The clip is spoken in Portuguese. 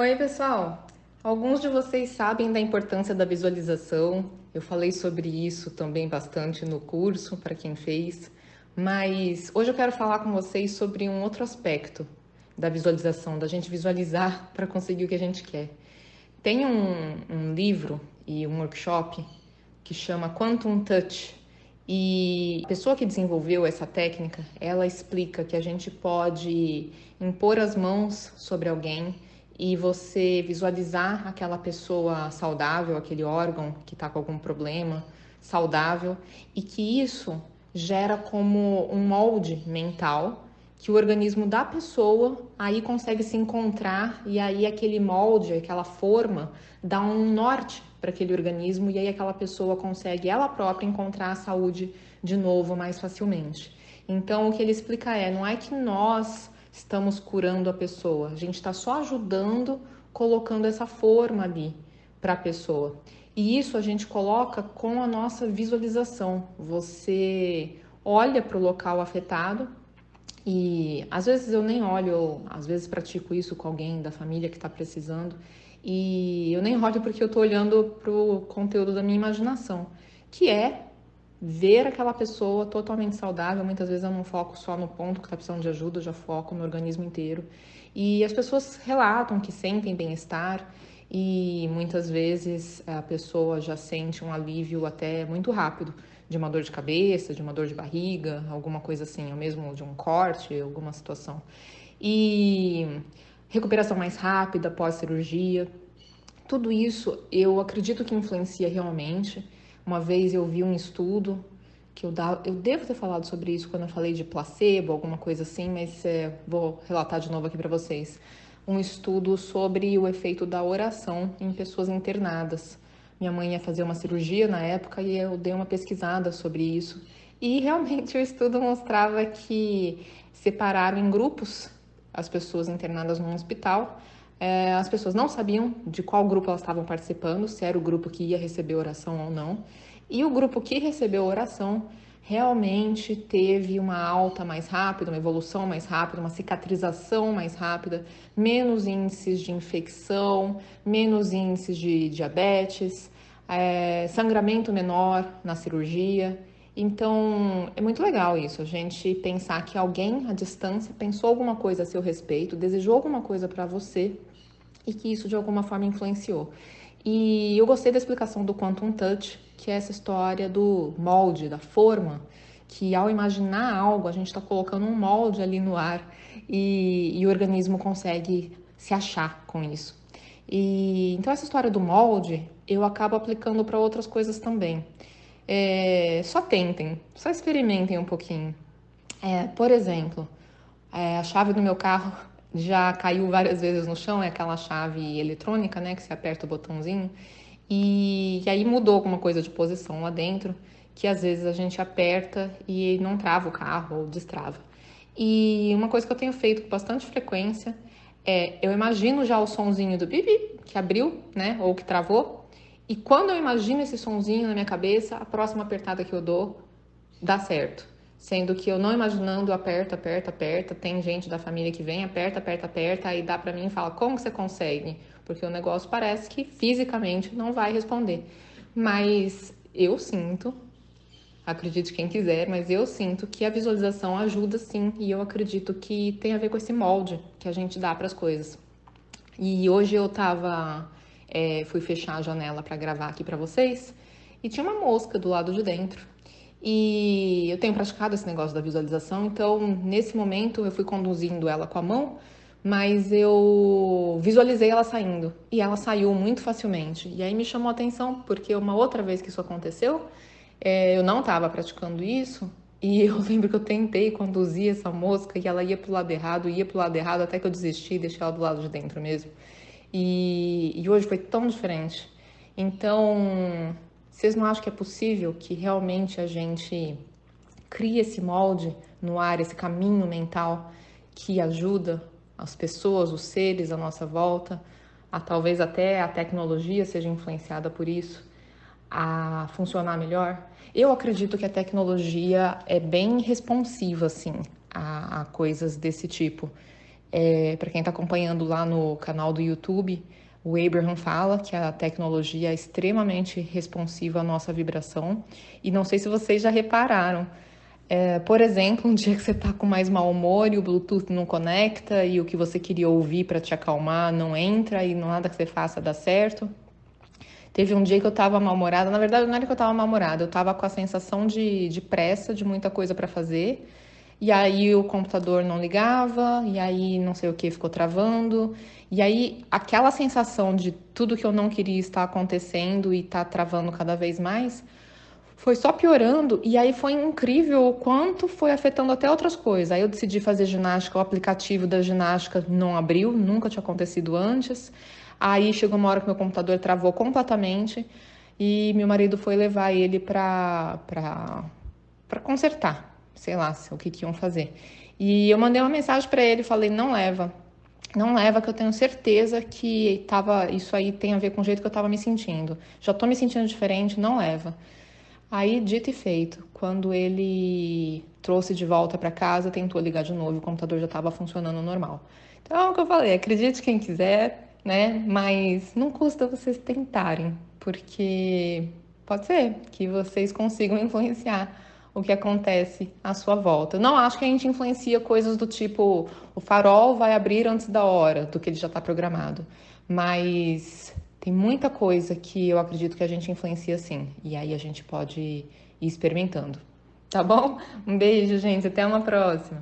Oi, pessoal! Alguns de vocês sabem da importância da visualização. Eu falei sobre isso também bastante no curso, para quem fez. Mas hoje eu quero falar com vocês sobre um outro aspecto da visualização, da gente visualizar para conseguir o que a gente quer. Tem um, um livro e um workshop que chama Quantum Touch. E a pessoa que desenvolveu essa técnica, ela explica que a gente pode impor as mãos sobre alguém e você visualizar aquela pessoa saudável, aquele órgão que está com algum problema saudável, e que isso gera como um molde mental que o organismo da pessoa aí consegue se encontrar e aí aquele molde, aquela forma dá um norte para aquele organismo e aí aquela pessoa consegue ela própria encontrar a saúde de novo mais facilmente. Então o que ele explica é, não é que nós estamos curando a pessoa, a gente está só ajudando, colocando essa forma ali para a pessoa. E isso a gente coloca com a nossa visualização. Você olha para o local afetado e às vezes eu nem olho, às vezes pratico isso com alguém da família que está precisando e eu nem olho porque eu estou olhando para o conteúdo da minha imaginação, que é ver aquela pessoa totalmente saudável. Muitas vezes eu não foco só no ponto que está precisando de ajuda, eu já foco no organismo inteiro. E as pessoas relatam que sentem bem-estar e muitas vezes a pessoa já sente um alívio até muito rápido de uma dor de cabeça, de uma dor de barriga, alguma coisa assim, ou mesmo de um corte, alguma situação. E recuperação mais rápida pós cirurgia. Tudo isso eu acredito que influencia realmente uma vez eu vi um estudo que eu, eu devo ter falado sobre isso quando eu falei de placebo, alguma coisa assim, mas é, vou relatar de novo aqui para vocês. Um estudo sobre o efeito da oração em pessoas internadas. Minha mãe ia fazer uma cirurgia na época e eu dei uma pesquisada sobre isso. E realmente o estudo mostrava que separaram em grupos as pessoas internadas num hospital. É, as pessoas não sabiam de qual grupo elas estavam participando, se era o grupo que ia receber oração ou não. E o grupo que recebeu oração realmente teve uma alta mais rápida, uma evolução mais rápida, uma cicatrização mais rápida, menos índices de infecção, menos índices de diabetes, é, sangramento menor na cirurgia. Então, é muito legal isso, a gente pensar que alguém à distância pensou alguma coisa a seu respeito, desejou alguma coisa para você e que isso de alguma forma influenciou. E eu gostei da explicação do Quantum Touch, que é essa história do molde, da forma, que ao imaginar algo, a gente está colocando um molde ali no ar e, e, o organismo consegue se achar com isso. E então essa história do molde eu acabo aplicando para outras coisas também. É, só tentem, só experimentem um pouquinho. É, por exemplo, é, a chave do meu carro já caiu várias vezes no chão, é aquela chave eletrônica, né, que você aperta o botãozinho, e, e aí mudou alguma coisa de posição lá dentro, que às vezes a gente aperta e não trava o carro ou destrava. E uma coisa que eu tenho feito com bastante frequência é, eu imagino já o sonzinho do bibi, que abriu, né, ou que travou, e quando eu imagino esse sonzinho na minha cabeça, a próxima apertada que eu dou dá certo. Sendo que eu não imaginando, aperta, aperta, aperta, tem gente da família que vem, aperta, aperta, aperta, aí dá para mim e fala, como que você consegue? Porque o negócio parece que fisicamente não vai responder. Mas eu sinto, acredite quem quiser, mas eu sinto que a visualização ajuda sim, e eu acredito que tem a ver com esse molde que a gente dá para as coisas. E hoje eu tava, é, fui fechar a janela para gravar aqui para vocês, e tinha uma mosca do lado de dentro. E eu tenho praticado esse negócio da visualização, então nesse momento eu fui conduzindo ela com a mão, mas eu visualizei ela saindo e ela saiu muito facilmente. E aí me chamou a atenção porque uma outra vez que isso aconteceu, é, eu não estava praticando isso e eu lembro que eu tentei conduzir essa mosca e ela ia pro lado errado, ia pro lado errado até que eu desisti e deixei ela do lado de dentro mesmo. E, e hoje foi tão diferente. Então, vocês não acham que é possível que realmente a gente crie esse molde no ar, esse caminho mental que ajuda as pessoas, os seres à nossa volta, a talvez até a tecnologia seja influenciada por isso, a funcionar melhor? Eu acredito que a tecnologia é bem responsiva, assim, a, a coisas desse tipo. É, para quem está acompanhando lá no canal do YouTube, o Abraham fala que a tecnologia é extremamente responsiva à nossa vibração. E não sei se vocês já repararam. É, por exemplo, um dia que você está com mais mau humor e o Bluetooth não conecta e o que você queria ouvir para te acalmar não entra e nada que você faça dá certo. Teve um dia que eu estava mal-humorada, na verdade não era que eu estava mal-humorada, eu estava com a sensação de, de pressa, de muita coisa para fazer. E aí o computador não ligava, e aí não sei o que ficou travando. E aí aquela sensação de tudo que eu não queria estar acontecendo e estar tá travando cada vez mais, foi só piorando. E aí foi incrível o quanto foi afetando até outras coisas. Aí eu decidi fazer ginástica, o aplicativo da ginástica não abriu, nunca tinha acontecido antes. Aí chegou uma hora que meu computador travou completamente e meu marido foi levar ele para para consertar sei lá, o que, que iam fazer. E eu mandei uma mensagem para ele, falei, não leva, não leva, que eu tenho certeza que tava, isso aí tem a ver com o jeito que eu estava me sentindo. Já estou me sentindo diferente, não leva. Aí, dito e feito, quando ele trouxe de volta para casa, tentou ligar de novo, o computador já estava funcionando normal. Então, é o que eu falei, acredite quem quiser, né? Mas não custa vocês tentarem, porque pode ser que vocês consigam influenciar o que acontece à sua volta. Não acho que a gente influencia coisas do tipo o farol vai abrir antes da hora, do que ele já está programado. Mas tem muita coisa que eu acredito que a gente influencia sim. E aí a gente pode ir experimentando. Tá bom? Um beijo, gente. Até uma próxima.